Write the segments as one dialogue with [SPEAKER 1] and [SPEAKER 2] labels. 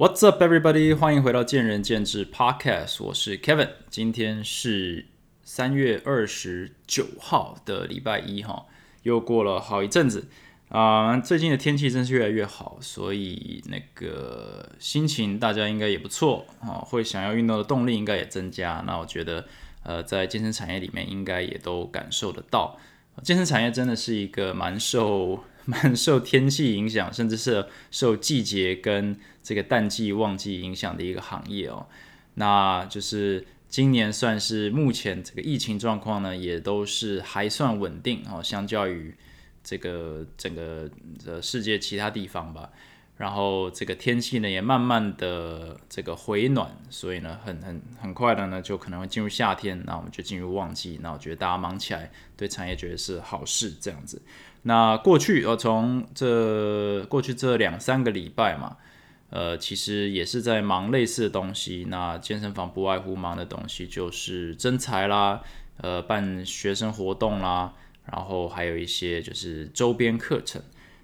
[SPEAKER 1] What's up, everybody？欢迎回到见仁见智 Podcast，我是 Kevin。今天是三月二十九号的礼拜一，哈，又过了好一阵子啊。最近的天气真是越来越好，所以那个心情大家应该也不错啊，会想要运动的动力应该也增加。那我觉得，呃，在健身产业里面应该也都感受得到，健身产业真的是一个蛮受。蛮受天气影响，甚至是受季节跟这个淡季旺季影响的一个行业哦。那就是今年算是目前这个疫情状况呢，也都是还算稳定哦，相较于这个整个呃世界其他地方吧。然后这个天气呢也慢慢的这个回暖，所以呢很很很快的呢就可能会进入夏天，那我们就进入旺季。那我觉得大家忙起来，对产业觉得是好事这样子。那过去呃从这过去这两三个礼拜嘛，呃其实也是在忙类似的东西。那健身房不外乎忙的东西就是增材啦，呃办学生活动啦，然后还有一些就是周边课程。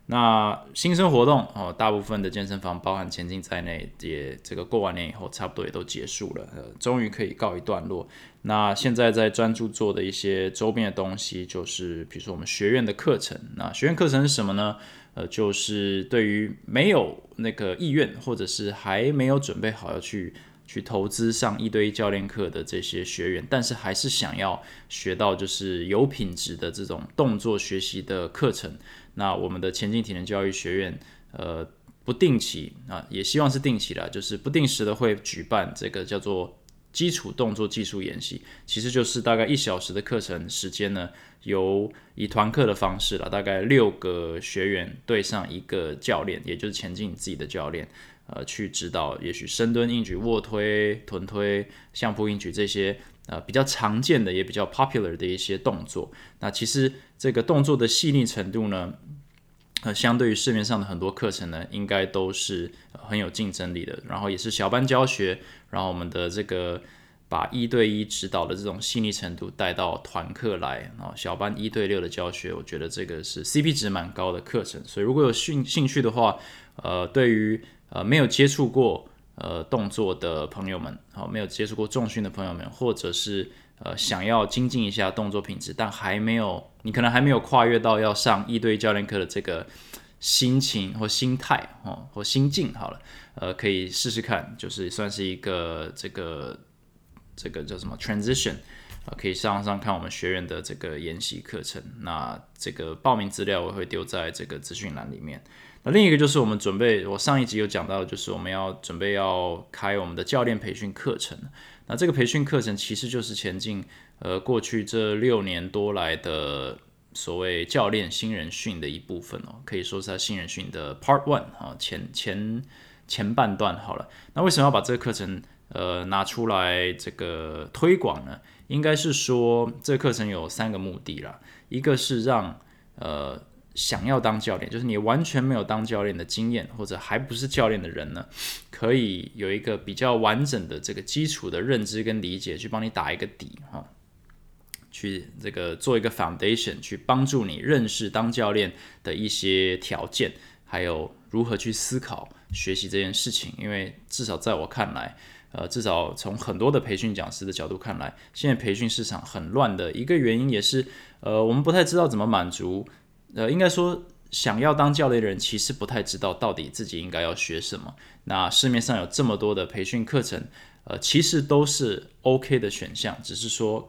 [SPEAKER 1] 那新生活动哦，大部分的健身房，包含前进在内，也这个过完年以后，差不多也都结束了，呃，终于可以告一段落。那现在在专注做的一些周边的东西，就是比如说我们学院的课程。那学院课程是什么呢？呃，就是对于没有那个意愿，或者是还没有准备好要去。去投资上一对一教练课的这些学员，但是还是想要学到就是有品质的这种动作学习的课程。那我们的前进体能教育学院，呃，不定期啊，也希望是定期的，就是不定时的会举办这个叫做基础动作技术演习，其实就是大概一小时的课程时间呢，由以团课的方式了，大概六个学员对上一个教练，也就是前进自己的教练。呃，去指导，也许深蹲、硬举、卧推、臀推、相扑、硬举这些呃比较常见的，也比较 popular 的一些动作。那其实这个动作的细腻程度呢，呃，相对于市面上的很多课程呢，应该都是很有竞争力的。然后也是小班教学，然后我们的这个把一对一指导的这种细腻程度带到团课来啊，小班一对六的教学，我觉得这个是 CP 值蛮高的课程。所以如果有兴兴趣的话，呃，对于呃，没有接触过呃动作的朋友们，好，没有接触过重训的朋友们，或者是呃想要精进一下动作品质，但还没有，你可能还没有跨越到要上一对一教练课的这个心情或心态哦，或心境，好了，呃，可以试试看，就是算是一个这个这个叫什么 transition 啊，可以上上看我们学院的这个研习课程，那这个报名资料我会丢在这个资讯栏里面。那另一个就是我们准备，我上一集有讲到，就是我们要准备要开我们的教练培训课程。那这个培训课程其实就是前进呃过去这六年多来的所谓教练新人训的一部分哦，可以说是他新人训的 Part One 啊前前前半段好了。那为什么要把这个课程呃拿出来这个推广呢？应该是说这课程有三个目的啦，一个是让呃。想要当教练，就是你完全没有当教练的经验，或者还不是教练的人呢，可以有一个比较完整的这个基础的认知跟理解，去帮你打一个底哈，去这个做一个 foundation，去帮助你认识当教练的一些条件，还有如何去思考学习这件事情。因为至少在我看来，呃，至少从很多的培训讲师的角度看来，现在培训市场很乱的一个原因，也是呃，我们不太知道怎么满足。呃，应该说，想要当教练的人其实不太知道到底自己应该要学什么。那市面上有这么多的培训课程，呃，其实都是 OK 的选项，只是说，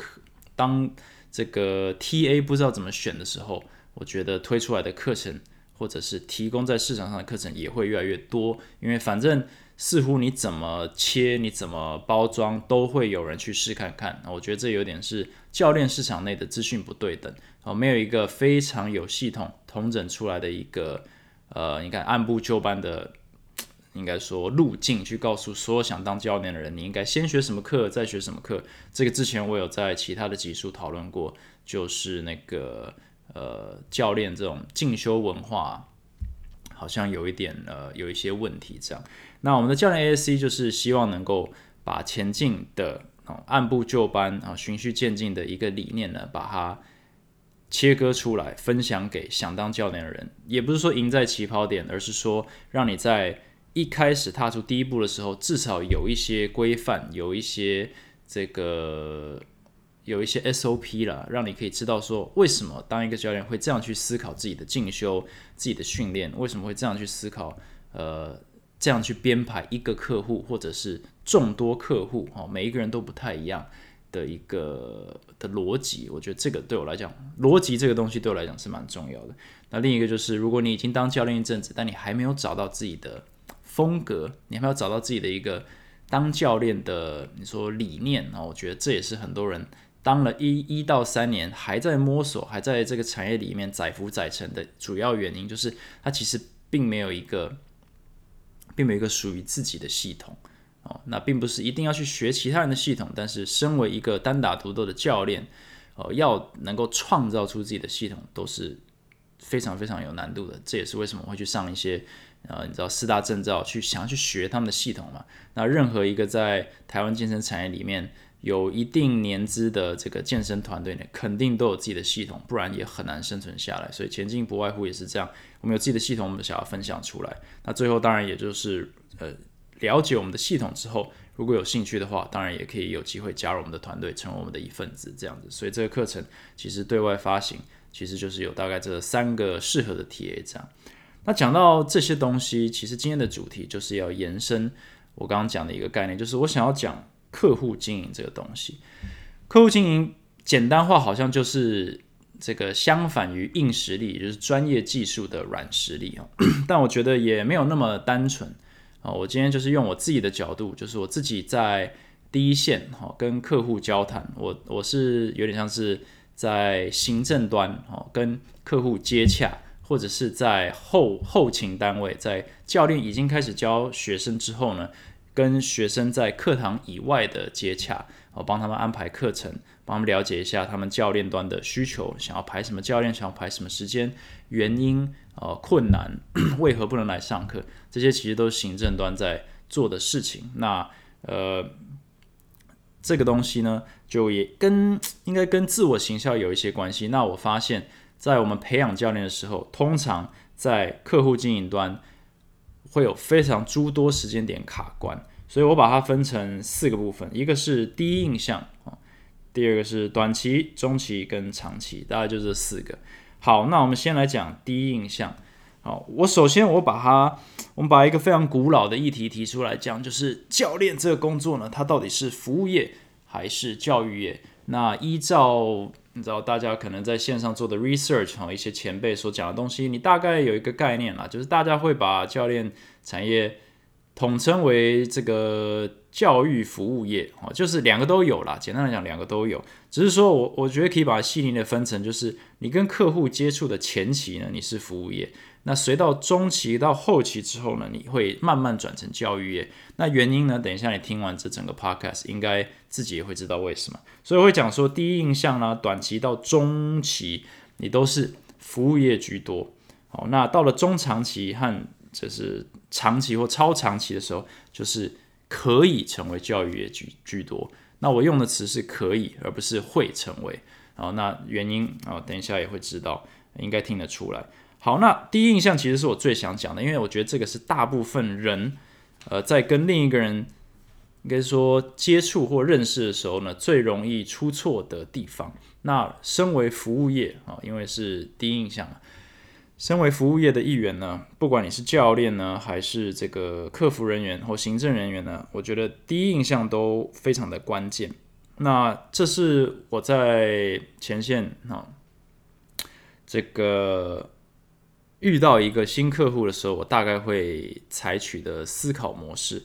[SPEAKER 1] 当这个 TA 不知道怎么选的时候，我觉得推出来的课程或者是提供在市场上的课程也会越来越多，因为反正。似乎你怎么切，你怎么包装，都会有人去试看看。我觉得这有点是教练市场内的资讯不对等，哦，没有一个非常有系统、统整出来的一个，呃，你看按部就班的，应该说路径去告诉所有想当教练的人，你应该先学什么课，再学什么课。这个之前我有在其他的集数讨论过，就是那个呃教练这种进修文化。好像有一点呃，有一些问题这样。那我们的教练 ASC 就是希望能够把前进的哦，按部就班啊，循序渐进的一个理念呢，把它切割出来，分享给想当教练的人。也不是说赢在起跑点，而是说让你在一开始踏出第一步的时候，至少有一些规范，有一些这个有一些 SOP 了，让你可以知道说为什么当一个教练会这样去思考自己的进修、自己的训练，为什么会这样去思考，呃，这样去编排一个客户或者是众多客户，哈，每一个人都不太一样的一个的逻辑。我觉得这个对我来讲，逻辑这个东西对我来讲是蛮重要的。那另一个就是，如果你已经当教练一阵子，但你还没有找到自己的风格，你还没有找到自己的一个当教练的你说理念啊，我觉得这也是很多人当了一一到三年还在摸索，还在这个产业里面载浮载沉的主要原因，就是他其实并没有一个，并没有一个属于自己的系统哦。那并不是一定要去学其他人的系统，但是身为一个单打独斗的教练，哦，要能够创造出自己的系统，都是非常非常有难度的。这也是为什么会去上一些。呃，你知道四大证照去想要去学他们的系统嘛？那任何一个在台湾健身产业里面有一定年资的这个健身团队呢，肯定都有自己的系统，不然也很难生存下来。所以前进不外乎也是这样，我们有自己的系统，我们想要分享出来。那最后当然也就是呃，了解我们的系统之后，如果有兴趣的话，当然也可以有机会加入我们的团队，成为我们的一份子这样子。所以这个课程其实对外发行，其实就是有大概这三个适合的 TA 这样。那讲到这些东西，其实今天的主题就是要延伸我刚刚讲的一个概念，就是我想要讲客户经营这个东西。客户经营简单化好像就是这个相反于硬实力，就是专业技术的软实力啊。但我觉得也没有那么单纯啊。我今天就是用我自己的角度，就是我自己在第一线哈跟客户交谈，我我是有点像是在行政端哈跟客户接洽。或者是在后后勤单位，在教练已经开始教学生之后呢，跟学生在课堂以外的接洽，哦帮他们安排课程，帮他们了解一下他们教练端的需求，想要排什么教练，想要排什么时间，原因，呃，困难，为何不能来上课，这些其实都是行政端在做的事情。那呃，这个东西呢，就也跟应该跟自我行销有一些关系。那我发现。在我们培养教练的时候，通常在客户经营端会有非常诸多时间点卡关，所以我把它分成四个部分，一个是第一印象啊，第二个是短期、中期跟长期，大概就这四个。好，那我们先来讲第一印象。好，我首先我把它，我们把一个非常古老的议题提出来讲，就是教练这个工作呢，它到底是服务业还是教育业？那依照你知道大家可能在线上做的 research 哈，一些前辈所讲的东西，你大概有一个概念啦，就是大家会把教练产业统称为这个教育服务业哦，就是两个都有啦。简单来讲，两个都有，只是说我我觉得可以把细腻的分成，就是你跟客户接触的前期呢，你是服务业。那随到中期到后期之后呢，你会慢慢转成教育业。那原因呢？等一下你听完这整个 podcast，应该自己也会知道为什么。所以会讲说，第一印象呢，短期到中期你都是服务业居多。好，那到了中长期和就是长期或超长期的时候，就是可以成为教育业居居多。那我用的词是可以，而不是会成为。好，那原因啊，等一下也会知道，应该听得出来。好，那第一印象其实是我最想讲的，因为我觉得这个是大部分人，呃，在跟另一个人应该说接触或认识的时候呢，最容易出错的地方。那身为服务业啊，因为是第一印象，身为服务业的一员呢，不管你是教练呢，还是这个客服人员或行政人员呢，我觉得第一印象都非常的关键。那这是我在前线啊，这个。遇到一个新客户的时候，我大概会采取的思考模式。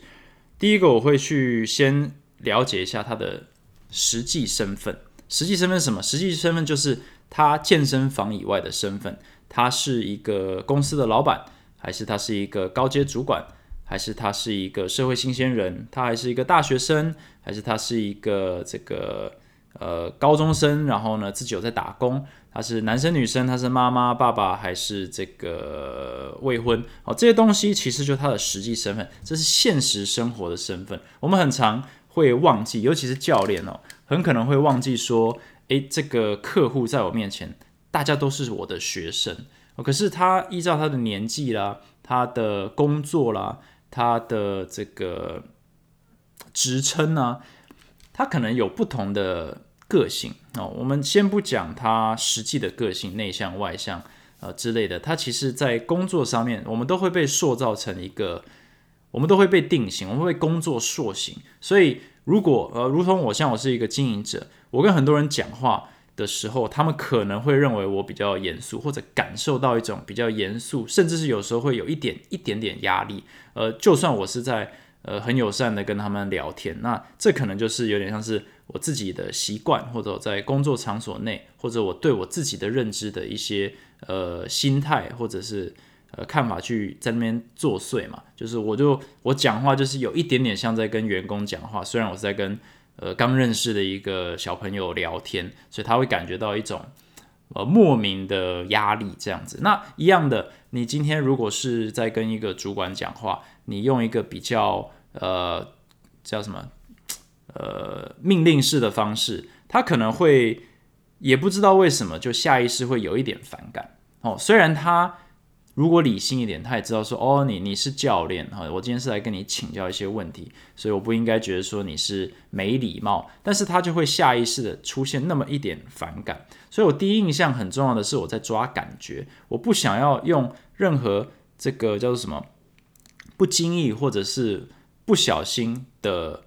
[SPEAKER 1] 第一个，我会去先了解一下他的实际身份。实际身份是什么？实际身份就是他健身房以外的身份。他是一个公司的老板，还是他是一个高阶主管，还是他是一个社会新鲜人？他还是一个大学生，还是他是一个这个呃高中生？然后呢，自己有在打工。他是男生女生，他是妈妈爸爸还是这个未婚？哦，这些东西其实就他的实际身份，这是现实生活的身份。我们很常会忘记，尤其是教练哦，很可能会忘记说，诶，这个客户在我面前，大家都是我的学生。可是他依照他的年纪啦，他的工作啦，他的这个职称呢，他可能有不同的个性哦。我们先不讲他实际的个性，内向外向呃之类的，他其实在工作上面，我们都会被塑造成一个，我们都会被定型，我们会被工作塑形。所以如果呃，如同我像我是一个经营者，我跟很多人讲话。的时候，他们可能会认为我比较严肃，或者感受到一种比较严肃，甚至是有时候会有一点一点点压力。呃，就算我是在呃很友善的跟他们聊天，那这可能就是有点像是我自己的习惯，或者在工作场所内，或者我对我自己的认知的一些呃心态，或者是呃看法去在那边作祟嘛。就是我就我讲话就是有一点点像在跟员工讲话，虽然我是在跟。呃，刚认识的一个小朋友聊天，所以他会感觉到一种呃莫名的压力，这样子。那一样的，你今天如果是在跟一个主管讲话，你用一个比较呃叫什么呃命令式的方式，他可能会也不知道为什么，就下意识会有一点反感哦。虽然他。如果理性一点，他也知道说，哦，你你是教练哈，我今天是来跟你请教一些问题，所以我不应该觉得说你是没礼貌，但是他就会下意识的出现那么一点反感，所以我第一印象很重要的是我在抓感觉，我不想要用任何这个叫做什么不经意或者是不小心的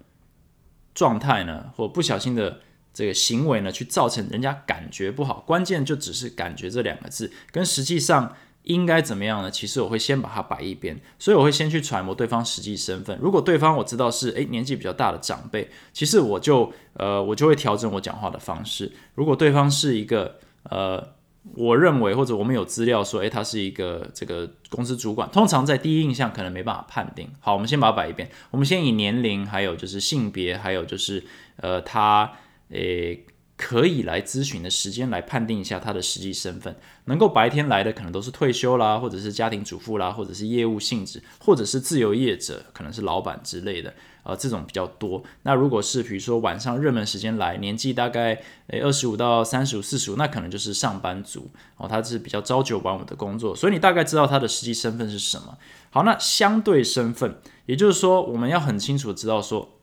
[SPEAKER 1] 状态呢，或不小心的这个行为呢，去造成人家感觉不好，关键就只是感觉这两个字，跟实际上。应该怎么样呢？其实我会先把它摆一边，所以我会先去揣摩对方实际身份。如果对方我知道是诶年纪比较大的长辈，其实我就呃我就会调整我讲话的方式。如果对方是一个呃我认为或者我们有资料说诶他是一个这个公司主管，通常在第一印象可能没办法判定。好，我们先把它摆一边，我们先以年龄，还有就是性别，还有就是呃他诶。可以来咨询的时间来判定一下他的实际身份，能够白天来的可能都是退休啦，或者是家庭主妇啦，或者是业务性质，或者是自由业者，可能是老板之类的，呃，这种比较多。那如果是比如说晚上热门时间来，年纪大概诶二十五到三十五、四十五，那可能就是上班族哦，他是比较朝九晚五的工作，所以你大概知道他的实际身份是什么。好，那相对身份，也就是说我们要很清楚知道说，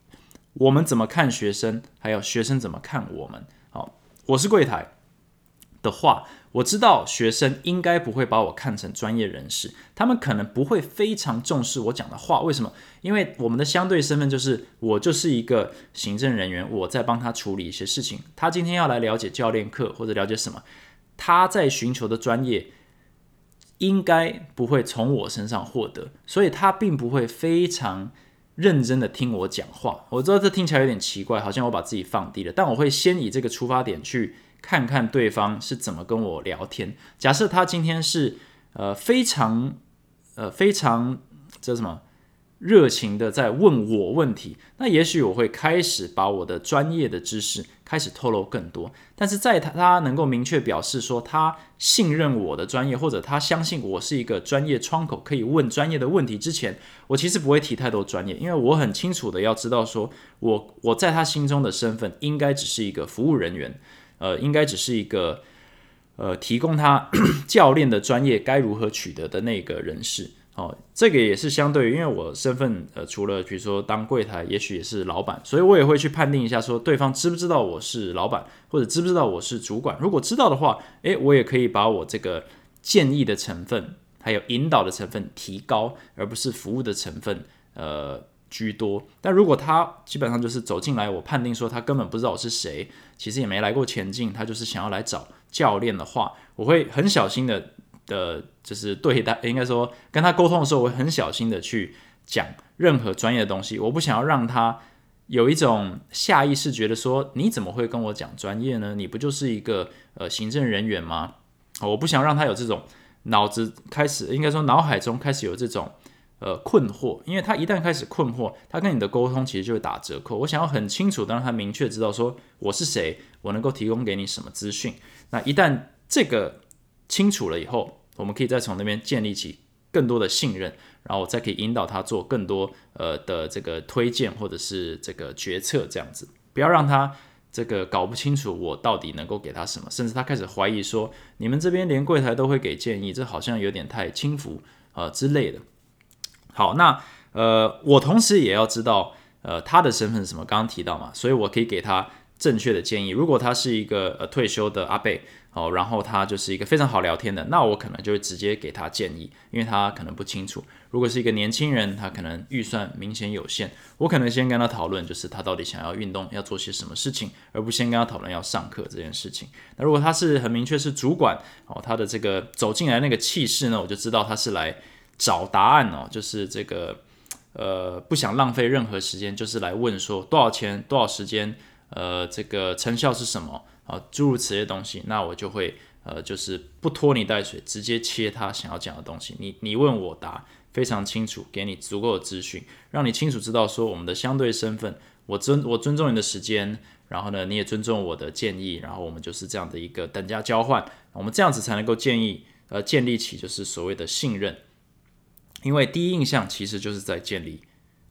[SPEAKER 1] 我们怎么看学生，还有学生怎么看我们。好我是柜台的话，我知道学生应该不会把我看成专业人士，他们可能不会非常重视我讲的话。为什么？因为我们的相对身份就是我就是一个行政人员，我在帮他处理一些事情。他今天要来了解教练课或者了解什么，他在寻求的专业应该不会从我身上获得，所以他并不会非常。认真的听我讲话，我知道这听起来有点奇怪，好像我把自己放低了。但我会先以这个出发点去看看对方是怎么跟我聊天。假设他今天是呃非常呃非常这什么？热情的在问我问题，那也许我会开始把我的专业的知识开始透露更多。但是在他他能够明确表示说他信任我的专业，或者他相信我是一个专业窗口，可以问专业的问题之前，我其实不会提太多专业，因为我很清楚的要知道说我我在他心中的身份应该只是一个服务人员，呃，应该只是一个呃提供他 教练的专业该如何取得的那个人士。哦，这个也是相对，因为我身份呃，除了比如说当柜台，也许也是老板，所以我也会去判定一下，说对方知不知道我是老板，或者知不知道我是主管。如果知道的话，诶，我也可以把我这个建议的成分，还有引导的成分提高，而不是服务的成分呃居多。但如果他基本上就是走进来，我判定说他根本不知道我是谁，其实也没来过前进，他就是想要来找教练的话，我会很小心的。的，就是对待，应该说跟他沟通的时候，我会很小心的去讲任何专业的东西。我不想要让他有一种下意识觉得说，你怎么会跟我讲专业呢？你不就是一个呃行政人员吗？我不想让他有这种脑子开始，应该说脑海中开始有这种呃困惑，因为他一旦开始困惑，他跟你的沟通其实就会打折扣。我想要很清楚的让他明确知道说我是谁，我能够提供给你什么资讯。那一旦这个。清楚了以后，我们可以再从那边建立起更多的信任，然后我再可以引导他做更多呃的这个推荐或者是这个决策，这样子不要让他这个搞不清楚我到底能够给他什么，甚至他开始怀疑说你们这边连柜台都会给建议，这好像有点太轻浮呃之类的。好，那呃，我同时也要知道，呃，他的身份是什么，刚刚提到嘛，所以我可以给他正确的建议。如果他是一个呃退休的阿贝。哦，然后他就是一个非常好聊天的，那我可能就会直接给他建议，因为他可能不清楚。如果是一个年轻人，他可能预算明显有限，我可能先跟他讨论，就是他到底想要运动要做些什么事情，而不先跟他讨论要上课这件事情。那如果他是很明确是主管，哦，他的这个走进来那个气势呢，我就知道他是来找答案哦，就是这个呃不想浪费任何时间，就是来问说多少钱、多少时间，呃，这个成效是什么。啊，诸如此类东西，那我就会呃，就是不拖泥带水，直接切他想要讲的东西。你你问我答，非常清楚，给你足够的资讯，让你清楚知道说我们的相对身份。我尊我尊重你的时间，然后呢，你也尊重我的建议，然后我们就是这样的一个等价交换。我们这样子才能够建议呃建立起就是所谓的信任，因为第一印象其实就是在建立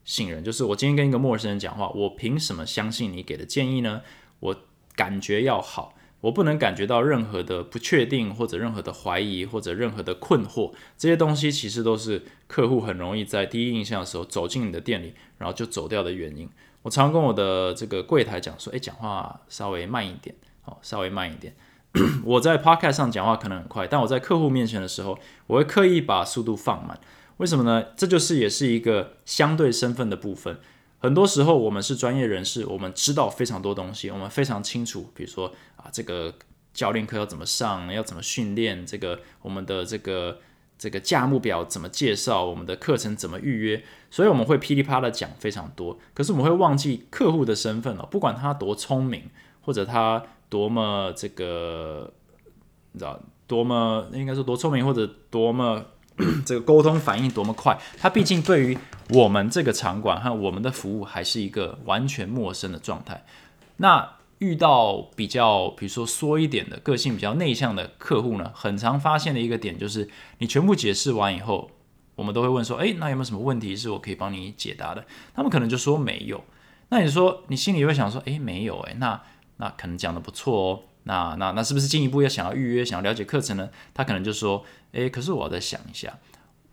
[SPEAKER 1] 信任。就是我今天跟一个陌生人讲话，我凭什么相信你给的建议呢？我。感觉要好，我不能感觉到任何的不确定，或者任何的怀疑，或者任何的困惑，这些东西其实都是客户很容易在第一印象的时候走进你的店里，然后就走掉的原因。我常跟我的这个柜台讲说，诶，讲话稍微慢一点，哦，稍微慢一点。我在 podcast 上讲话可能很快，但我在客户面前的时候，我会刻意把速度放慢。为什么呢？这就是也是一个相对身份的部分。很多时候，我们是专业人士，我们知道非常多东西，我们非常清楚，比如说啊，这个教练课要怎么上，要怎么训练，这个我们的这个这个价目表怎么介绍，我们的课程怎么预约，所以我们会噼里啪啦讲非常多。可是我们会忘记客户的身份了，不管他多聪明，或者他多么这个，你知道，多么应该说多聪明，或者多么。这个沟通反应多么快，他毕竟对于我们这个场馆和我们的服务还是一个完全陌生的状态。那遇到比较，比如说缩一点的个性比较内向的客户呢，很常发现的一个点就是，你全部解释完以后，我们都会问说，诶，那有没有什么问题是我可以帮你解答的？他们可能就说没有。那你说你心里会想说，诶，没有，诶，那那可能讲的不错哦。那那那是不是进一步要想要预约、想要了解课程呢？他可能就说：“诶，可是我要再想一下。”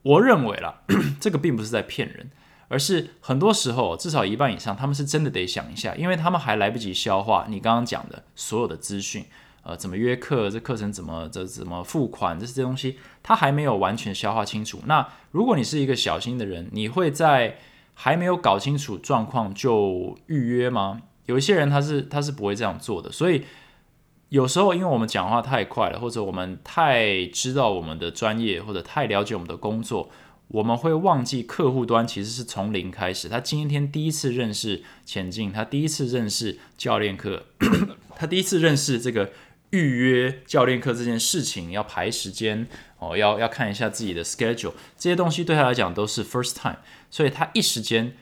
[SPEAKER 1] 我认为啦，这个并不是在骗人，而是很多时候至少一半以上，他们是真的得想一下，因为他们还来不及消化你刚刚讲的所有的资讯，呃，怎么约课，这课程怎么这怎么付款，这些东西他还没有完全消化清楚。那如果你是一个小心的人，你会在还没有搞清楚状况就预约吗？有一些人他是他是不会这样做的，所以。有时候，因为我们讲话太快了，或者我们太知道我们的专业，或者太了解我们的工作，我们会忘记客户端其实是从零开始。他今天第一次认识前进，他第一次认识教练课，他第一次认识这个预约教练课这件事情，要排时间哦，要要看一下自己的 schedule，这些东西对他来讲都是 first time，所以他一时间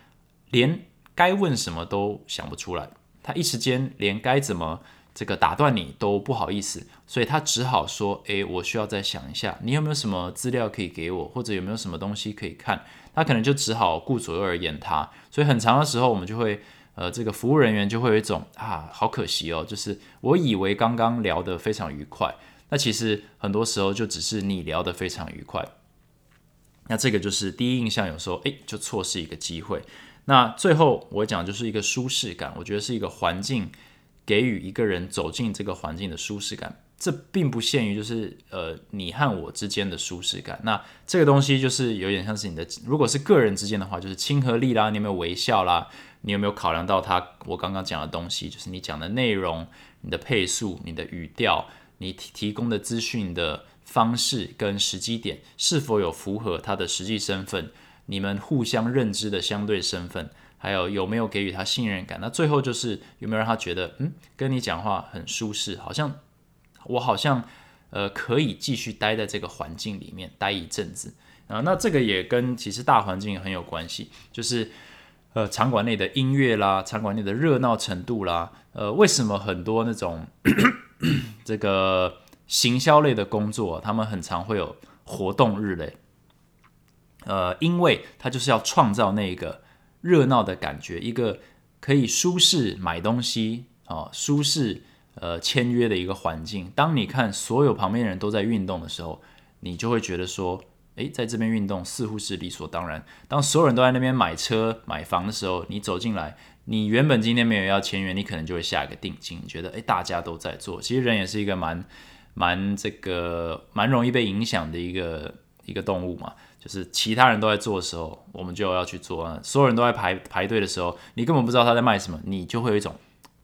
[SPEAKER 1] 连该问什么都想不出来，他一时间连该怎么。这个打断你都不好意思，所以他只好说：“诶，我需要再想一下，你有没有什么资料可以给我，或者有没有什么东西可以看？”他可能就只好顾左右而言他。所以很长的时候，我们就会，呃，这个服务人员就会有一种啊，好可惜哦，就是我以为刚刚聊得非常愉快，那其实很多时候就只是你聊得非常愉快。那这个就是第一印象，有时候诶，就错失一个机会。那最后我讲就是一个舒适感，我觉得是一个环境。给予一个人走进这个环境的舒适感，这并不限于就是呃你和我之间的舒适感。那这个东西就是有点像是你的，如果是个人之间的话，就是亲和力啦，你有没有微笑啦，你有没有考量到他我刚刚讲的东西，就是你讲的内容、你的配速、你的语调、你提提供的资讯的方式跟时机点是否有符合他的实际身份，你们互相认知的相对身份。还有有没有给予他信任感？那最后就是有没有让他觉得，嗯，跟你讲话很舒适，好像我好像呃可以继续待在这个环境里面待一阵子啊。那这个也跟其实大环境很有关系，就是呃场馆内的音乐啦，场馆内的热闹程度啦，呃，为什么很多那种 这个行销类的工作，他们很常会有活动日嘞？呃，因为他就是要创造那个。热闹的感觉，一个可以舒适买东西啊，舒适呃签约的一个环境。当你看所有旁边人都在运动的时候，你就会觉得说，诶，在这边运动似乎是理所当然。当所有人都在那边买车买房的时候，你走进来，你原本今天没有要签约，你可能就会下一个定金，觉得诶，大家都在做。其实人也是一个蛮蛮这个蛮容易被影响的一个一个动物嘛。就是其他人都在做的时候，我们就要去做啊。所有人都在排排队的时候，你根本不知道他在卖什么，你就会有一种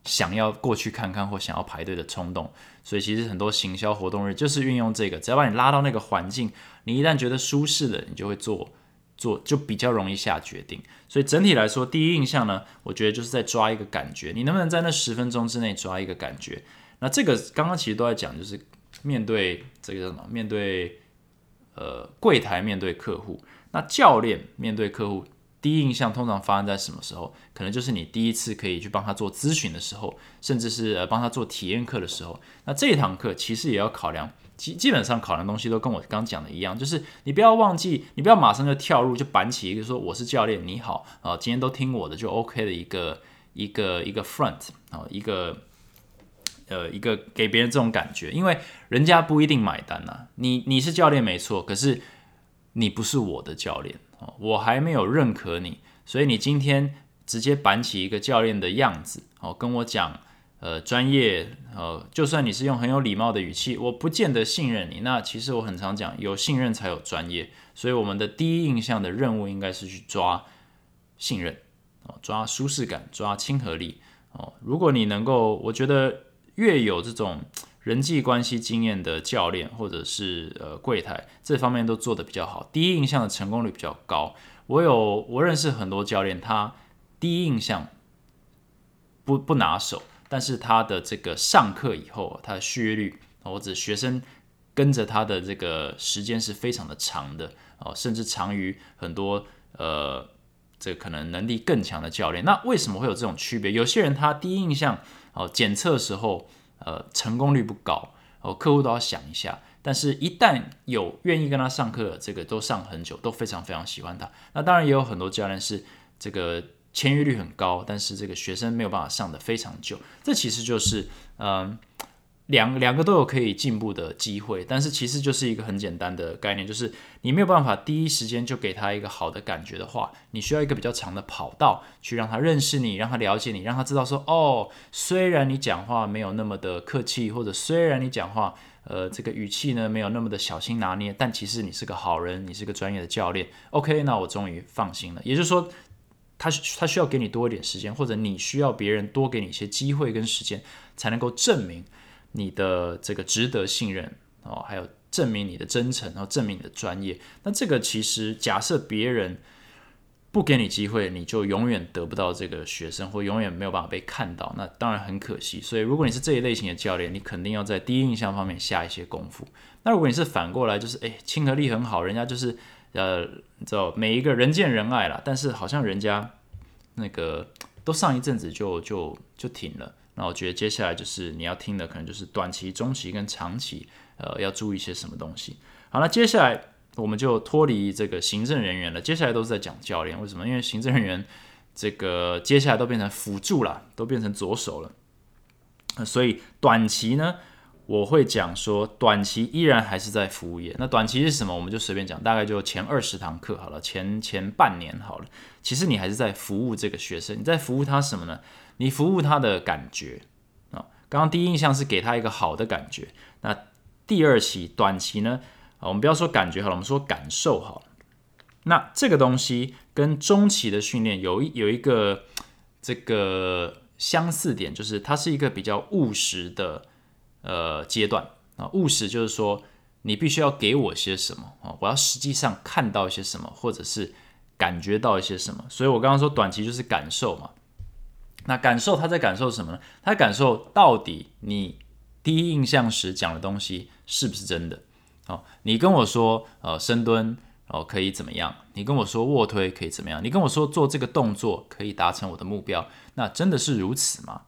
[SPEAKER 1] 想要过去看看或想要排队的冲动。所以其实很多行销活动日就是运用这个，只要把你拉到那个环境，你一旦觉得舒适了，你就会做做，就比较容易下决定。所以整体来说，第一印象呢，我觉得就是在抓一个感觉，你能不能在那十分钟之内抓一个感觉？那这个刚刚其实都在讲，就是面对这个什么？面对呃柜台，面对客户，那教练面对客户。第一印象通常发生在什么时候？可能就是你第一次可以去帮他做咨询的时候，甚至是呃帮他做体验课的时候。那这一堂课其实也要考量，基基本上考量东西都跟我刚讲的一样，就是你不要忘记，你不要马上就跳入就板起一个说我是教练，你好啊，今天都听我的就 OK 的一个一个一个 front 啊，一个呃一个给别人这种感觉，因为人家不一定买单呐。你你是教练没错，可是你不是我的教练哦。我还没有认可你，所以你今天直接板起一个教练的样子，哦，跟我讲，呃，专业，呃，就算你是用很有礼貌的语气，我不见得信任你。那其实我很常讲，有信任才有专业，所以我们的第一印象的任务应该是去抓信任，哦，抓舒适感，抓亲和力，哦，如果你能够，我觉得越有这种。人际关系经验的教练，或者是呃柜台这方面都做得比较好，第一印象的成功率比较高。我有我认识很多教练，他第一印象不不拿手，但是他的这个上课以后，他的续约率或者学生跟着他的这个时间是非常的长的哦，甚至长于很多呃这可能能力更强的教练。那为什么会有这种区别？有些人他第一印象哦检测时候。呃，成功率不高哦，客户都要想一下。但是，一旦有愿意跟他上课，这个都上很久，都非常非常喜欢他。那当然也有很多教练是这个签约率很高，但是这个学生没有办法上的非常久。这其实就是嗯。两两个都有可以进步的机会，但是其实就是一个很简单的概念，就是你没有办法第一时间就给他一个好的感觉的话，你需要一个比较长的跑道去让他认识你，让他了解你，让他知道说，哦，虽然你讲话没有那么的客气，或者虽然你讲话，呃，这个语气呢没有那么的小心拿捏，但其实你是个好人，你是个专业的教练。OK，那我终于放心了。也就是说，他他需要给你多一点时间，或者你需要别人多给你一些机会跟时间，才能够证明。你的这个值得信任哦，还有证明你的真诚，然后证明你的专业。那这个其实假设别人不给你机会，你就永远得不到这个学生，或永远没有办法被看到。那当然很可惜。所以如果你是这一类型的教练，你肯定要在第一印象方面下一些功夫。那如果你是反过来，就是诶亲和力很好，人家就是呃，你知道每一个人见人爱啦，但是好像人家那个都上一阵子就就就停了。那我觉得接下来就是你要听的，可能就是短期、中期跟长期，呃，要注意一些什么东西。好了，接下来我们就脱离这个行政人员了，接下来都是在讲教练。为什么？因为行政人员这个接下来都变成辅助了，都变成左手了。所以短期呢，我会讲说，短期依然还是在服务业。那短期是什么？我们就随便讲，大概就前二十堂课好了，前前半年好了。其实你还是在服务这个学生，你在服务他什么呢？你服务他的感觉啊，刚刚第一印象是给他一个好的感觉。那第二期短期呢？啊，我们不要说感觉好了，我们说感受好了。那这个东西跟中期的训练有一有一个这个相似点，就是它是一个比较务实的呃阶段啊。务实就是说你必须要给我些什么啊，我要实际上看到一些什么，或者是感觉到一些什么。所以我刚刚说短期就是感受嘛。那感受他在感受什么呢？他感受到底你第一印象时讲的东西是不是真的？哦，你跟我说呃深蹲哦可以怎么样？你跟我说卧推可以怎么样？你跟我说做这个动作可以达成我的目标，那真的是如此吗？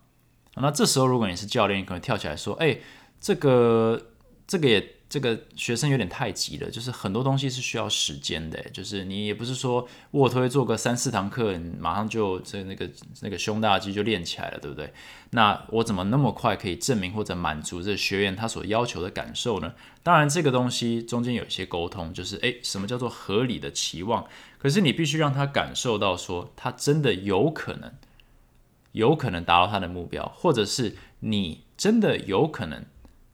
[SPEAKER 1] 那这时候如果你是教练，可能跳起来说，哎，这个这个也这个学生有点太急了，就是很多东西是需要时间的，就是你也不是说卧推做个三四堂课，马上就这那个那个胸大肌就练起来了，对不对？那我怎么那么快可以证明或者满足这学员他所要求的感受呢？当然，这个东西中间有一些沟通，就是诶，什么叫做合理的期望？可是你必须让他感受到说，他真的有可能，有可能达到他的目标，或者是你真的有可能。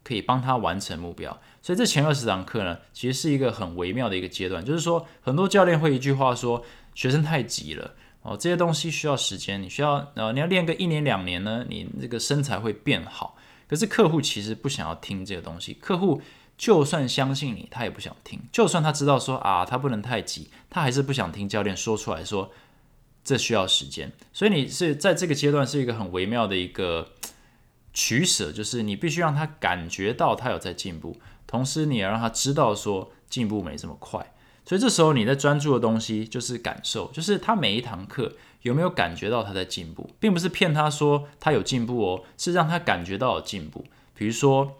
[SPEAKER 1] 可以帮他完成目标，所以这前二十堂课呢，其实是一个很微妙的一个阶段。就是说，很多教练会一句话说：“学生太急了哦，这些东西需要时间，你需要呃，你要练个一年两年呢，你这个身材会变好。”可是客户其实不想要听这个东西，客户就算相信你，他也不想听；就算他知道说啊，他不能太急，他还是不想听教练说出来说这需要时间。所以你是在这个阶段是一个很微妙的一个。取舍就是你必须让他感觉到他有在进步，同时你也让他知道说进步没这么快。所以这时候你在专注的东西就是感受，就是他每一堂课有没有感觉到他在进步，并不是骗他说他有进步哦，是让他感觉到有进步。比如说，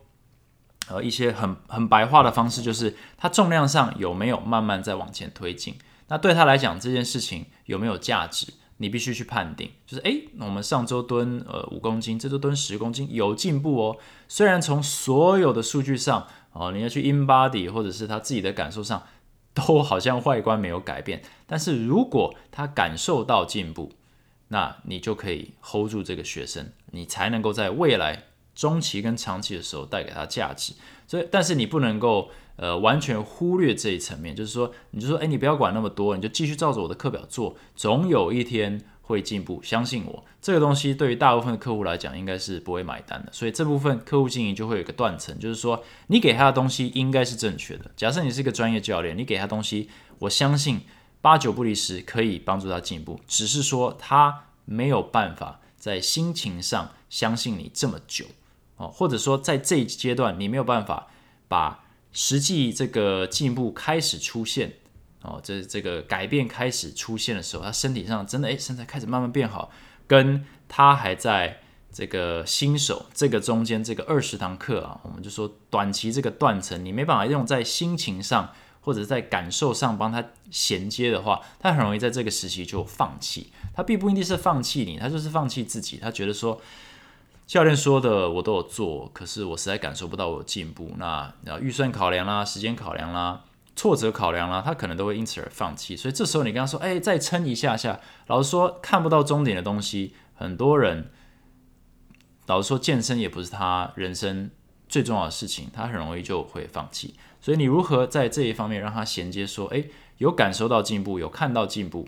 [SPEAKER 1] 呃，一些很很白话的方式就是他重量上有没有慢慢在往前推进，那对他来讲这件事情有没有价值？你必须去判定，就是诶，我们上周蹲呃五公斤，这周蹲十公斤，有进步哦。虽然从所有的数据上，哦，你要去 in body 或者是他自己的感受上，都好像外观没有改变，但是如果他感受到进步，那你就可以 hold 住这个学生，你才能够在未来中期跟长期的时候带给他价值。所以，但是你不能够。呃，完全忽略这一层面，就是说，你就说，哎，你不要管那么多，你就继续照着我的课表做，总有一天会进步，相信我。这个东西对于大部分的客户来讲，应该是不会买单的。所以这部分客户经营就会有一个断层，就是说，你给他的东西应该是正确的。假设你是一个专业教练，你给他东西，我相信八九不离十可以帮助他进步，只是说他没有办法在心情上相信你这么久哦，或者说在这一阶段你没有办法把。实际这个进步开始出现哦，这这个改变开始出现的时候，他身体上真的诶，身材开始慢慢变好，跟他还在这个新手这个中间这个二十堂课啊，我们就说短期这个断层，你没办法用在心情上或者在感受上帮他衔接的话，他很容易在这个时期就放弃。他并不一定是放弃你，他就是放弃自己，他觉得说。教练说的我都有做，可是我实在感受不到我进步。那预算考量啦，时间考量啦，挫折考量啦，他可能都会因此而放弃。所以这时候你跟他说：“哎，再撑一下下。”老实说，看不到终点的东西，很多人老实说，健身也不是他人生最重要的事情，他很容易就会放弃。所以你如何在这一方面让他衔接？说：“哎，有感受到进步，有看到进步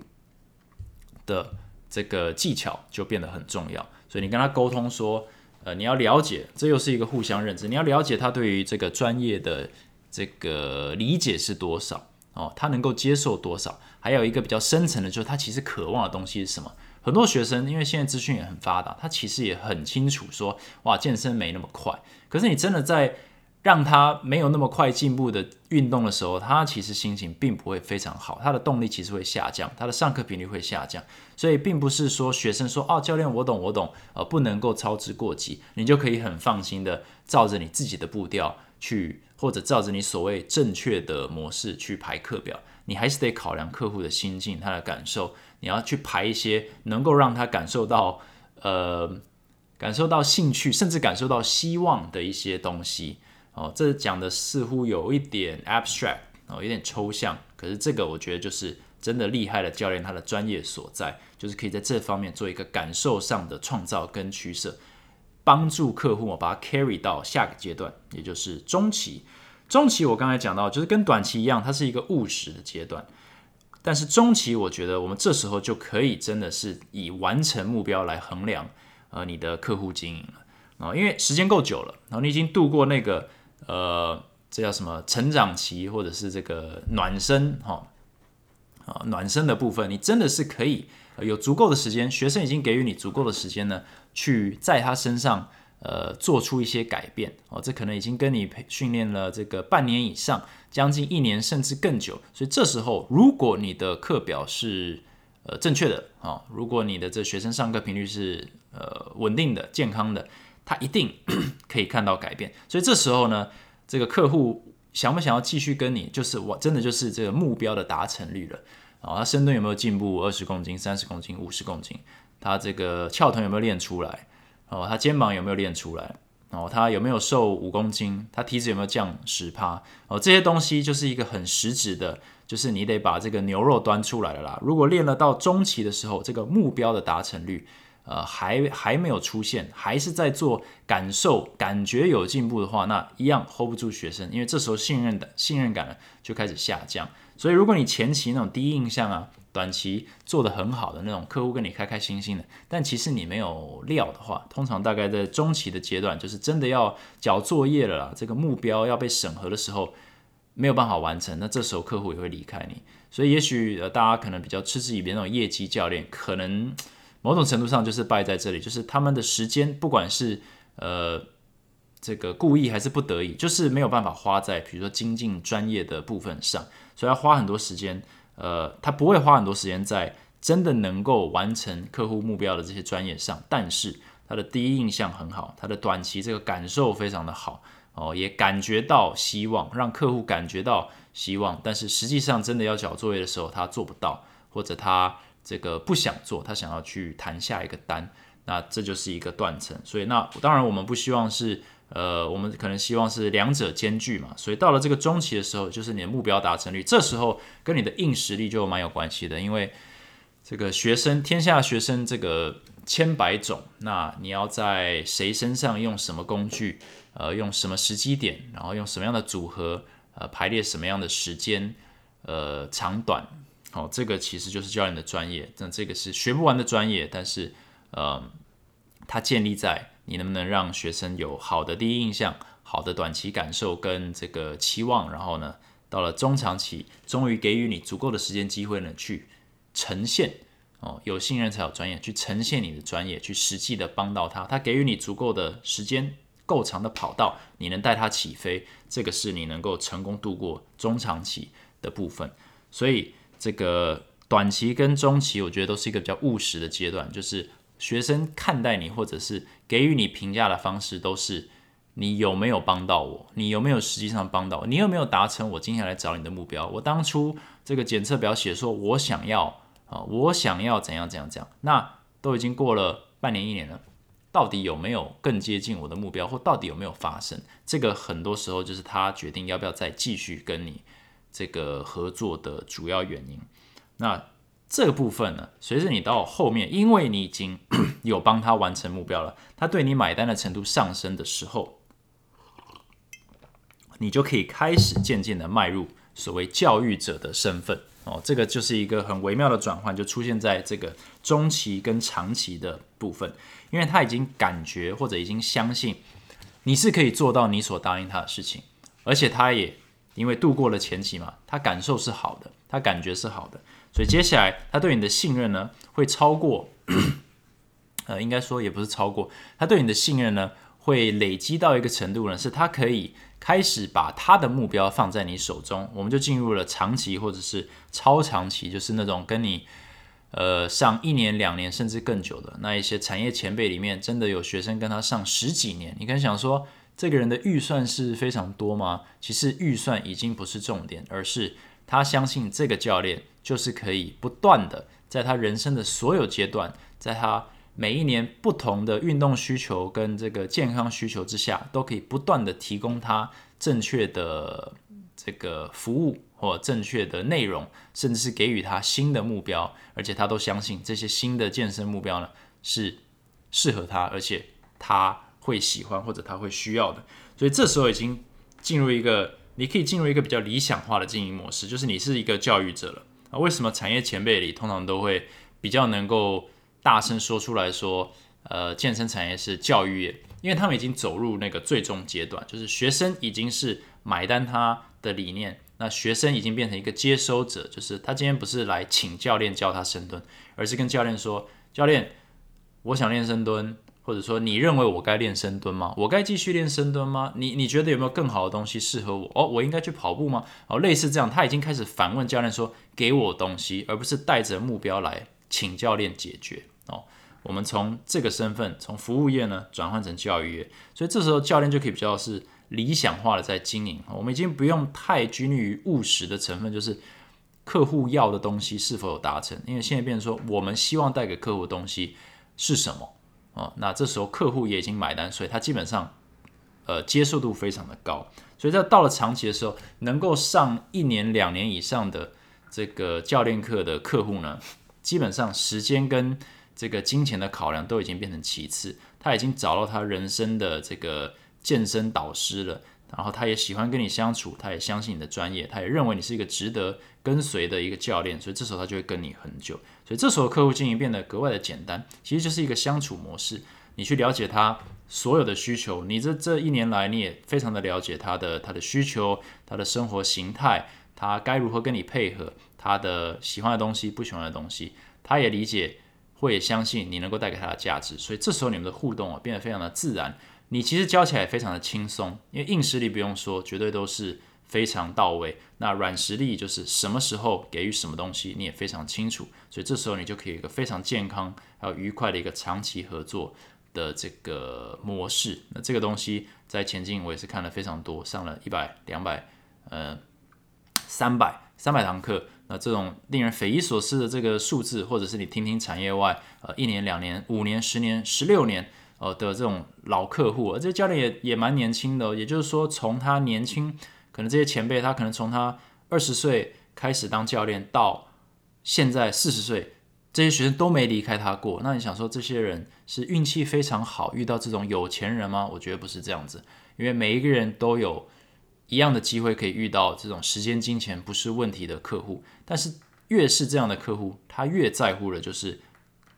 [SPEAKER 1] 的这个技巧就变得很重要。”所以你跟他沟通说，呃，你要了解，这又是一个互相认知。你要了解他对于这个专业的这个理解是多少哦，他能够接受多少。还有一个比较深层的，就是他其实渴望的东西是什么。很多学生因为现在资讯也很发达，他其实也很清楚说，哇，健身没那么快。可是你真的在。让他没有那么快进步的运动的时候，他其实心情并不会非常好，他的动力其实会下降，他的上课频率会下降。所以并不是说学生说哦，教练我懂我懂，呃，不能够操之过急，你就可以很放心的照着你自己的步调去，或者照着你所谓正确的模式去排课表。你还是得考量客户的心境，他的感受，你要去排一些能够让他感受到呃，感受到兴趣，甚至感受到希望的一些东西。哦，这讲的似乎有一点 abstract 哦，有点抽象。可是这个我觉得就是真的厉害的教练，他的专业所在，就是可以在这方面做一个感受上的创造跟取舍，帮助客户把它 carry 到下个阶段，也就是中期。中期我刚才讲到，就是跟短期一样，它是一个务实的阶段。但是中期，我觉得我们这时候就可以真的是以完成目标来衡量呃你的客户经营了啊，因为时间够久了，然后你已经度过那个。呃，这叫什么成长期，或者是这个暖身哈啊暖身的部分，你真的是可以有足够的时间，学生已经给予你足够的时间呢，去在他身上呃做出一些改变哦。这可能已经跟你培训练了这个半年以上，将近一年甚至更久。所以这时候，如果你的课表是呃正确的啊，如果你的这学生上课频率是呃稳定的、健康的。他一定 可以看到改变，所以这时候呢，这个客户想不想要继续跟你，就是我真的就是这个目标的达成率了啊。他深蹲有没有进步？二十公斤、三十公斤、五十公斤，他这个翘臀有没有练出来？哦，他肩膀有没有练出来？哦，他有没有瘦五公斤？他体脂有没有降十趴？哦，这些东西就是一个很实质的，就是你得把这个牛肉端出来了啦。如果练了到中期的时候，这个目标的达成率，呃，还还没有出现，还是在做感受，感觉有进步的话，那一样 hold 不住学生，因为这时候信任的信任感呢就开始下降。所以，如果你前期那种第一印象啊，短期做的很好的那种客户跟你开开心心的，但其实你没有料的话，通常大概在中期的阶段，就是真的要交作业了啦，这个目标要被审核的时候，没有办法完成，那这时候客户也会离开你。所以，也许呃，大家可能比较嗤之以鼻那种业绩教练，可能。某种程度上就是败在这里，就是他们的时间，不管是呃这个故意还是不得已，就是没有办法花在比如说精进专业的部分上，所以要花很多时间。呃，他不会花很多时间在真的能够完成客户目标的这些专业上，但是他的第一印象很好，他的短期这个感受非常的好哦，也感觉到希望，让客户感觉到希望，但是实际上真的要交作业的时候，他做不到，或者他。这个不想做，他想要去谈下一个单，那这就是一个断层。所以那当然我们不希望是，呃，我们可能希望是两者兼具嘛。所以到了这个中期的时候，就是你的目标达成率，这时候跟你的硬实力就蛮有关系的。因为这个学生天下学生这个千百种，那你要在谁身上用什么工具，呃，用什么时机点，然后用什么样的组合，呃，排列什么样的时间，呃，长短。好，这个其实就是教练的专业，那这个是学不完的专业，但是，呃，它建立在你能不能让学生有好的第一印象、好的短期感受跟这个期望，然后呢，到了中长期，终于给予你足够的时间机会呢，去呈现哦，有信任才有专业，去呈现你的专业，去实际的帮到他，他给予你足够的时间，够长的跑道，你能带他起飞，这个是你能够成功度过中长期的部分，所以。这个短期跟中期，我觉得都是一个比较务实的阶段，就是学生看待你或者是给予你评价的方式，都是你有没有帮到我，你有没有实际上帮到我，你有没有达成我今天来找你的目标。我当初这个检测表写说，我想要啊，我想要怎样怎样怎样，那都已经过了半年一年了，到底有没有更接近我的目标，或到底有没有发生？这个很多时候就是他决定要不要再继续跟你。这个合作的主要原因，那这个部分呢，随着你到后面，因为你已经 有帮他完成目标了，他对你买单的程度上升的时候，你就可以开始渐渐的迈入所谓教育者的身份哦。这个就是一个很微妙的转换，就出现在这个中期跟长期的部分，因为他已经感觉或者已经相信你是可以做到你所答应他的事情，而且他也。因为度过了前期嘛，他感受是好的，他感觉是好的，所以接下来他对你的信任呢，会超过，呃，应该说也不是超过，他对你的信任呢，会累积到一个程度呢，是他可以开始把他的目标放在你手中，我们就进入了长期或者是超长期，就是那种跟你，呃，上一年、两年甚至更久的那一些产业前辈里面，真的有学生跟他上十几年，你可以想说。这个人的预算是非常多吗？其实预算已经不是重点，而是他相信这个教练就是可以不断的在他人生的所有阶段，在他每一年不同的运动需求跟这个健康需求之下，都可以不断的提供他正确的这个服务或正确的内容，甚至是给予他新的目标，而且他都相信这些新的健身目标呢是适合他，而且他。会喜欢或者他会需要的，所以这时候已经进入一个，你可以进入一个比较理想化的经营模式，就是你是一个教育者了啊。为什么产业前辈里通常都会比较能够大声说出来说，呃，健身产业是教育业，因为他们已经走入那个最终阶段，就是学生已经是买单他的理念，那学生已经变成一个接收者，就是他今天不是来请教练教他深蹲，而是跟教练说，教练，我想练深蹲。或者说，你认为我该练深蹲吗？我该继续练深蹲吗？你你觉得有没有更好的东西适合我？哦，我应该去跑步吗？哦，类似这样，他已经开始反问教练说：“给我东西，而不是带着目标来请教练解决。”哦，我们从这个身份，从服务业呢转换成教育业，所以这时候教练就可以比较是理想化的在经营。我们已经不用太拘泥于务实的成分，就是客户要的东西是否有达成。因为现在变成说，我们希望带给客户的东西是什么啊？那这时候客户也已经买单，所以他基本上呃接受度非常的高。所以在到了长期的时候，能够上一年两年以上的这个教练课的客户呢，基本上时间跟这个金钱的考量都已经变成其次，他已经找到他人生的这个健身导师了，然后他也喜欢跟你相处，他也相信你的专业，他也认为你是一个值得跟随的一个教练，所以这时候他就会跟你很久。所以这时候客户经营变得格外的简单，其实就是一个相处模式，你去了解他。所有的需求，你这这一年来你也非常的了解他的他的需求，他的生活形态，他该如何跟你配合，他的喜欢的东西，不喜欢的东西，他也理解，会也相信你能够带给他的价值，所以这时候你们的互动啊变得非常的自然，你其实教起来也非常的轻松，因为硬实力不用说，绝对都是非常到位，那软实力就是什么时候给予什么东西你也非常清楚，所以这时候你就可以有一个非常健康还有愉快的一个长期合作。的这个模式，那这个东西在前进，我也是看了非常多，上了一百、两百、呃、三百、三百堂课。那这种令人匪夷所思的这个数字，或者是你听听产业外，呃，一年、两年、五年、十年、十六年，呃的这种老客户，而这教练也也蛮年轻的，也就是说，从他年轻，可能这些前辈，他可能从他二十岁开始当教练，到现在四十岁。这些学生都没离开他过，那你想说这些人是运气非常好，遇到这种有钱人吗？我觉得不是这样子，因为每一个人都有一样的机会可以遇到这种时间、金钱不是问题的客户。但是越是这样的客户，他越在乎的就是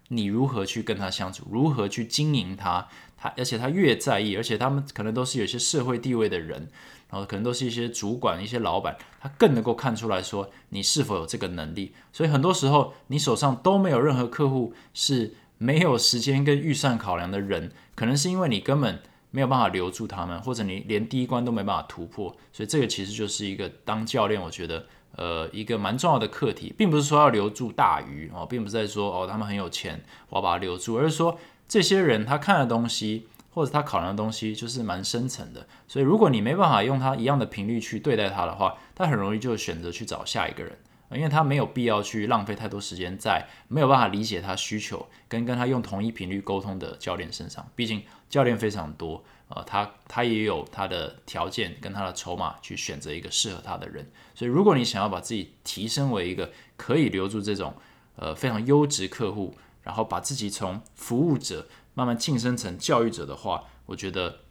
[SPEAKER 1] 你如何去跟他相处，如何去经营他。他而且他越在意，而且他们可能都是有些社会地位的人。然后可能都是一些主管、一些老板，他更能够看出来说你是否有这个能力。所以很多时候你手上都没有任何客户是没有时间跟预算考量的人，可能是因为你根本没有办法留住他们，或者你连第一关都没办法突破。所以这个其实就是一个当教练，我觉得呃一个蛮重要的课题，并不是说要留住大鱼哦，并不是在说哦他们很有钱，我要把他留住，而是说这些人他看的东西。或者他考量的东西就是蛮深层的，所以如果你没办法用他一样的频率去对待他的话，他很容易就选择去找下一个人，因为他没有必要去浪费太多时间在没有办法理解他需求跟跟他用同一频率沟通的教练身上。毕竟教练非常多，呃，他他也有他的条件跟他的筹码去选择一个适合他的人。所以如果你想要把自己提升为一个可以留住这种呃非常优质客户，然后把自己从服务者。慢慢晋升成教育者的话，我觉得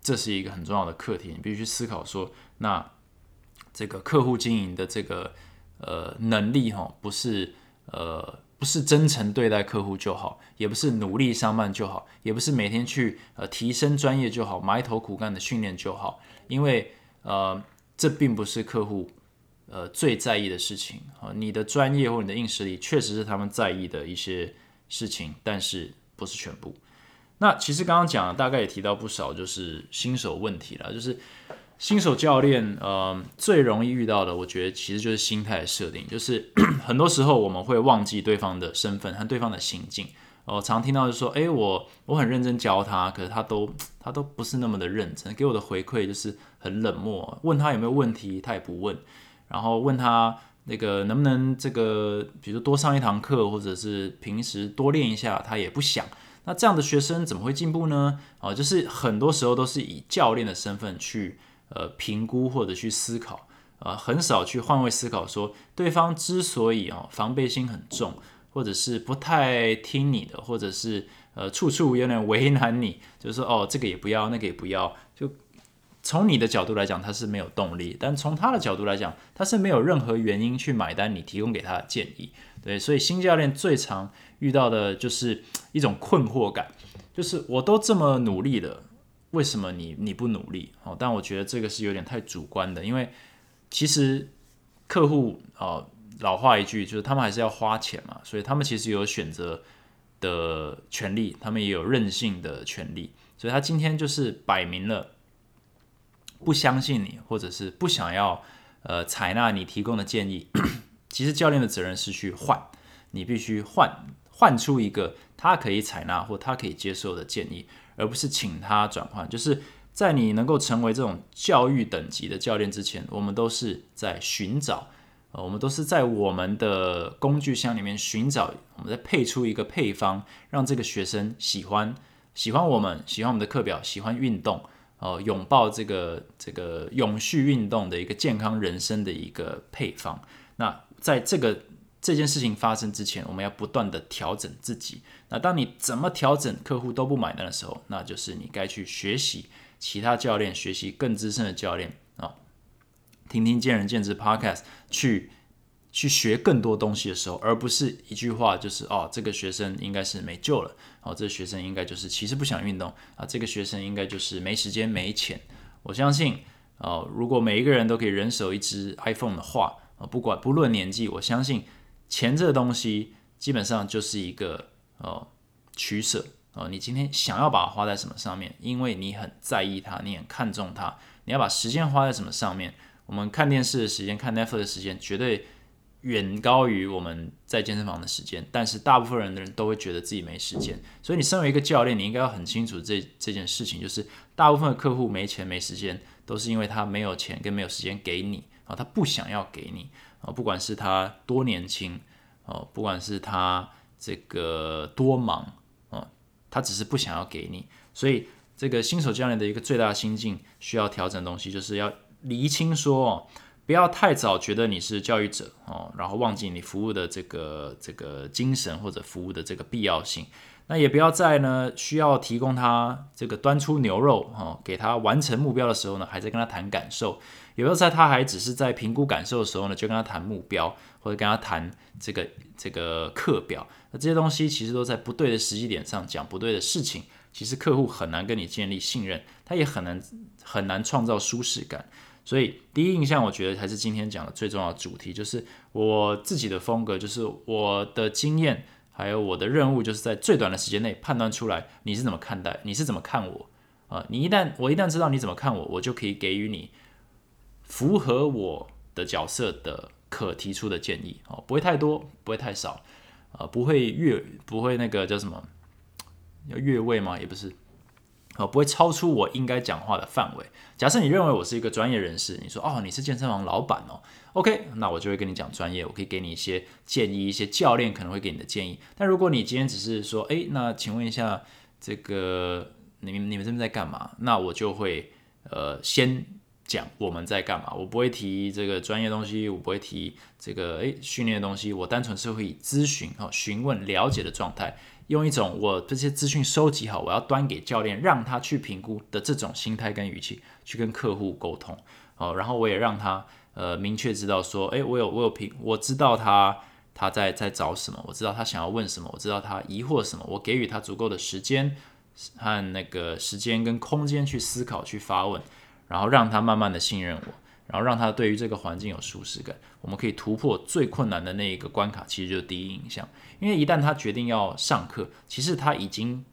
[SPEAKER 1] 这是一个很重要的课题。你必须思考说，那这个客户经营的这个呃能力哈，不是呃不是真诚对待客户就好，也不是努力上班就好，也不是每天去呃提升专业就好，埋头苦干的训练就好，因为呃这并不是客户呃最在意的事情啊。你的专业或你的硬实力确实是他们在意的一些事情，但是不是全部。那其实刚刚讲大概也提到不少，就是新手问题了。就是新手教练，呃，最容易遇到的，我觉得其实就是心态设定。就是 很多时候我们会忘记对方的身份和对方的心境。我常听到就说，诶，我我很认真教他，可是他都他都不是那么的认真，给我的回馈就是很冷漠。问他有没有问题，他也不问。然后问他那个能不能这个，比如多上一堂课，或者是平时多练一下，他也不想。那这样的学生怎么会进步呢？啊，就是很多时候都是以教练的身份去呃评估或者去思考，呃，很少去换位思考，说对方之所以啊防备心很重，或者是不太听你的，或者是呃处处有点为难你，就是说哦这个也不要，那个也不要，就从你的角度来讲他是没有动力，但从他的角度来讲，他是没有任何原因去买单你提供给他的建议。对，所以新教练最常遇到的就是一种困惑感，就是我都这么努力了，为什么你你不努力？哦，但我觉得这个是有点太主观的，因为其实客户哦，老话一句就是他们还是要花钱嘛，所以他们其实有选择的权利，他们也有任性的权利，所以他今天就是摆明了不相信你，或者是不想要呃采纳你提供的建议。其实教练的责任是去换，你必须换换出一个他可以采纳或他可以接受的建议，而不是请他转换。就是在你能够成为这种教育等级的教练之前，我们都是在寻找，呃，我们都是在我们的工具箱里面寻找，我们在配出一个配方，让这个学生喜欢，喜欢我们，喜欢我们的课表，喜欢运动，呃，拥抱这个这个永续运动的一个健康人生的一个配方。那在这个这件事情发生之前，我们要不断的调整自己。那当你怎么调整，客户都不买单的时候，那就是你该去学习。其他教练学习更资深的教练啊，听听见仁见智 Podcast，去去学更多东西的时候，而不是一句话就是哦，这个学生应该是没救了，哦，这个学生应该就是其实不想运动啊，这个学生应该就是没时间没钱。我相信哦，如果每一个人都可以人手一支 iPhone 的话啊，不管不论年纪，我相信钱这个东西基本上就是一个哦取舍。哦，你今天想要把它花在什么上面？因为你很在意它，你很看重它。你要把时间花在什么上面？我们看电视的时间、看 Netflix 的时间，绝对远高于我们在健身房的时间。但是大部分人的人都会觉得自己没时间。所以你身为一个教练，你应该要很清楚这这件事情，就是大部分客户没钱、没时间，都是因为他没有钱跟没有时间给你啊，他不想要给你啊，不管是他多年轻哦，不管是他这个多忙。哦他只是不想要给你，所以这个新手教练的一个最大心境需要调整的东西，就是要厘清说哦，不要太早觉得你是教育者哦，然后忘记你服务的这个这个精神或者服务的这个必要性。那也不要在呢需要提供他这个端出牛肉哦，给他完成目标的时候呢，还在跟他谈感受。有没有在他还只是在评估感受的时候呢，就跟他谈目标，或者跟他谈这个这个课表？那这些东西其实都在不对的时机点上讲不对的事情，其实客户很难跟你建立信任，他也很难很难创造舒适感。所以第一印象，我觉得还是今天讲的最重要的主题，就是我自己的风格，就是我的经验，还有我的任务，就是在最短的时间内判断出来你是怎么看待，你是怎么看我啊？你一旦我一旦知道你怎么看我，我就可以给予你。符合我的角色的可提出的建议哦，不会太多，不会太少，呃，不会越不会那个叫什么要越位吗？也不是，哦，不会超出我应该讲话的范围。假设你认为我是一个专业人士，你说哦，你是健身房老板哦，OK，那我就会跟你讲专业，我可以给你一些建议，一些教练可能会给你的建议。但如果你今天只是说，哎，那请问一下，这个你们你们这边在干嘛？那我就会呃先。讲我们在干嘛？我不会提这个专业东西，我不会提这个诶训练的东西，我单纯是会以咨询、哈询问、了解的状态，用一种我这些资讯收集好，我要端给教练，让他去评估的这种心态跟语气去跟客户沟通，哦，然后我也让他呃明确知道说，诶，我有我有评，我知道他他在在找什么，我知道他想要问什么，我知道他疑惑什么，我给予他足够的时间和那个时间跟空间去思考去发问。然后让他慢慢的信任我，然后让他对于这个环境有舒适感。我们可以突破最困难的那一个关卡，其实就是第一印象。因为一旦他决定要上课，其实他已经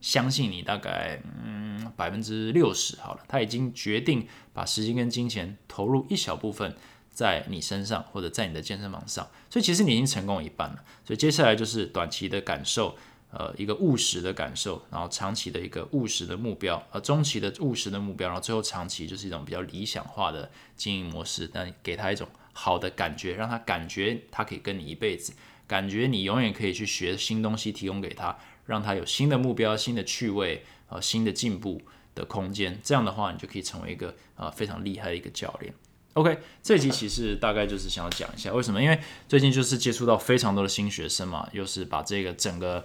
[SPEAKER 1] 相信你大概嗯百分之六十好了，他已经决定把时间跟金钱投入一小部分在你身上或者在你的健身房上，所以其实你已经成功一半了。所以接下来就是短期的感受。呃，一个务实的感受，然后长期的一个务实的目标，呃，中期的务实的目标，然后最后长期就是一种比较理想化的经营模式，但给他一种好的感觉，让他感觉他可以跟你一辈子，感觉你永远可以去学新东西，提供给他，让他有新的目标、新的趣味、呃，新的进步的空间。这样的话，你就可以成为一个呃非常厉害的一个教练。OK，这集其实大概就是想要讲一下为什么，因为最近就是接触到非常多的新学生嘛，又是把这个整个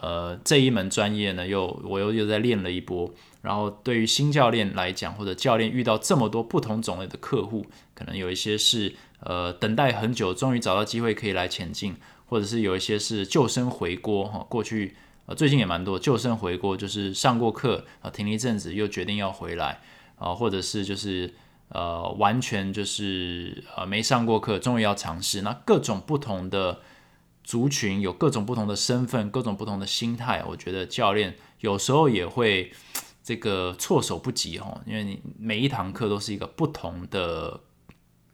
[SPEAKER 1] 呃这一门专业呢，又我又又在练了一波。然后对于新教练来讲，或者教练遇到这么多不同种类的客户，可能有一些是呃等待很久，终于找到机会可以来前进，或者是有一些是救生回锅哈，过去呃最近也蛮多救生回锅，就是上过课啊停了一阵子，又决定要回来啊，或者是就是。呃，完全就是呃没上过课，终于要尝试。那各种不同的族群有各种不同的身份，各种不同的心态。我觉得教练有时候也会这个措手不及哈，因为你每一堂课都是一个不同的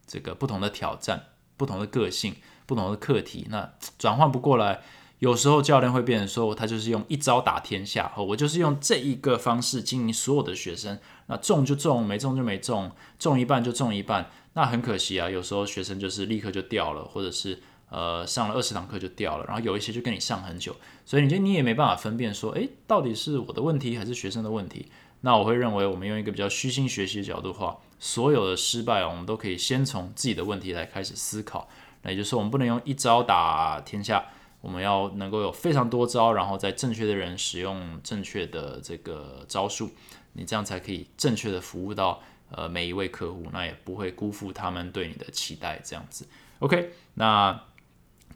[SPEAKER 1] 这个不同的挑战，不同的个性，不同的课题。那转换不过来，有时候教练会变成说，他就是用一招打天下，哦我就是用这一个方式经营所有的学生，那中就中，没中就没中，中一半就中一半，那很可惜啊，有时候学生就是立刻就掉了，或者是呃上了二十堂课就掉了，然后有一些就跟你上很久，所以你就你也没办法分辨说，诶，到底是我的问题还是学生的问题？那我会认为，我们用一个比较虚心学习的角度话，所有的失败我们都可以先从自己的问题来开始思考，那也就是说，我们不能用一招打天下。我们要能够有非常多招，然后在正确的人使用正确的这个招数，你这样才可以正确的服务到呃每一位客户，那也不会辜负他们对你的期待。这样子，OK，那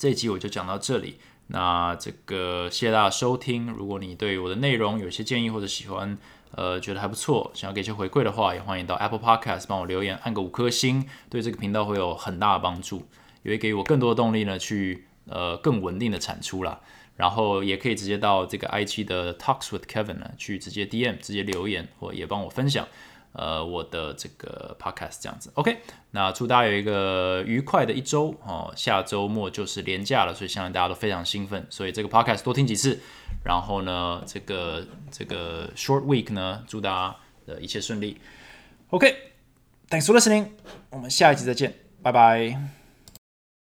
[SPEAKER 1] 这一集我就讲到这里。那这个谢谢大家收听。如果你对我的内容有些建议或者喜欢，呃，觉得还不错，想要给一些回馈的话，也欢迎到 Apple Podcast 帮我留言，按个五颗星，对这个频道会有很大的帮助，也会给我更多的动力呢去。呃，更稳定的产出啦。然后也可以直接到这个 I G 的 Talks with Kevin 呢，去直接 DM 直接留言，或也帮我分享呃我的这个 Podcast 这样子。OK，那祝大家有一个愉快的一周哦，下周末就是年假了，所以相信大家都非常兴奋，所以这个 Podcast 多听几次。然后呢，这个这个 Short Week 呢，祝大家的一切顺利。OK，Thanks for listening，我们下一集再见，拜拜。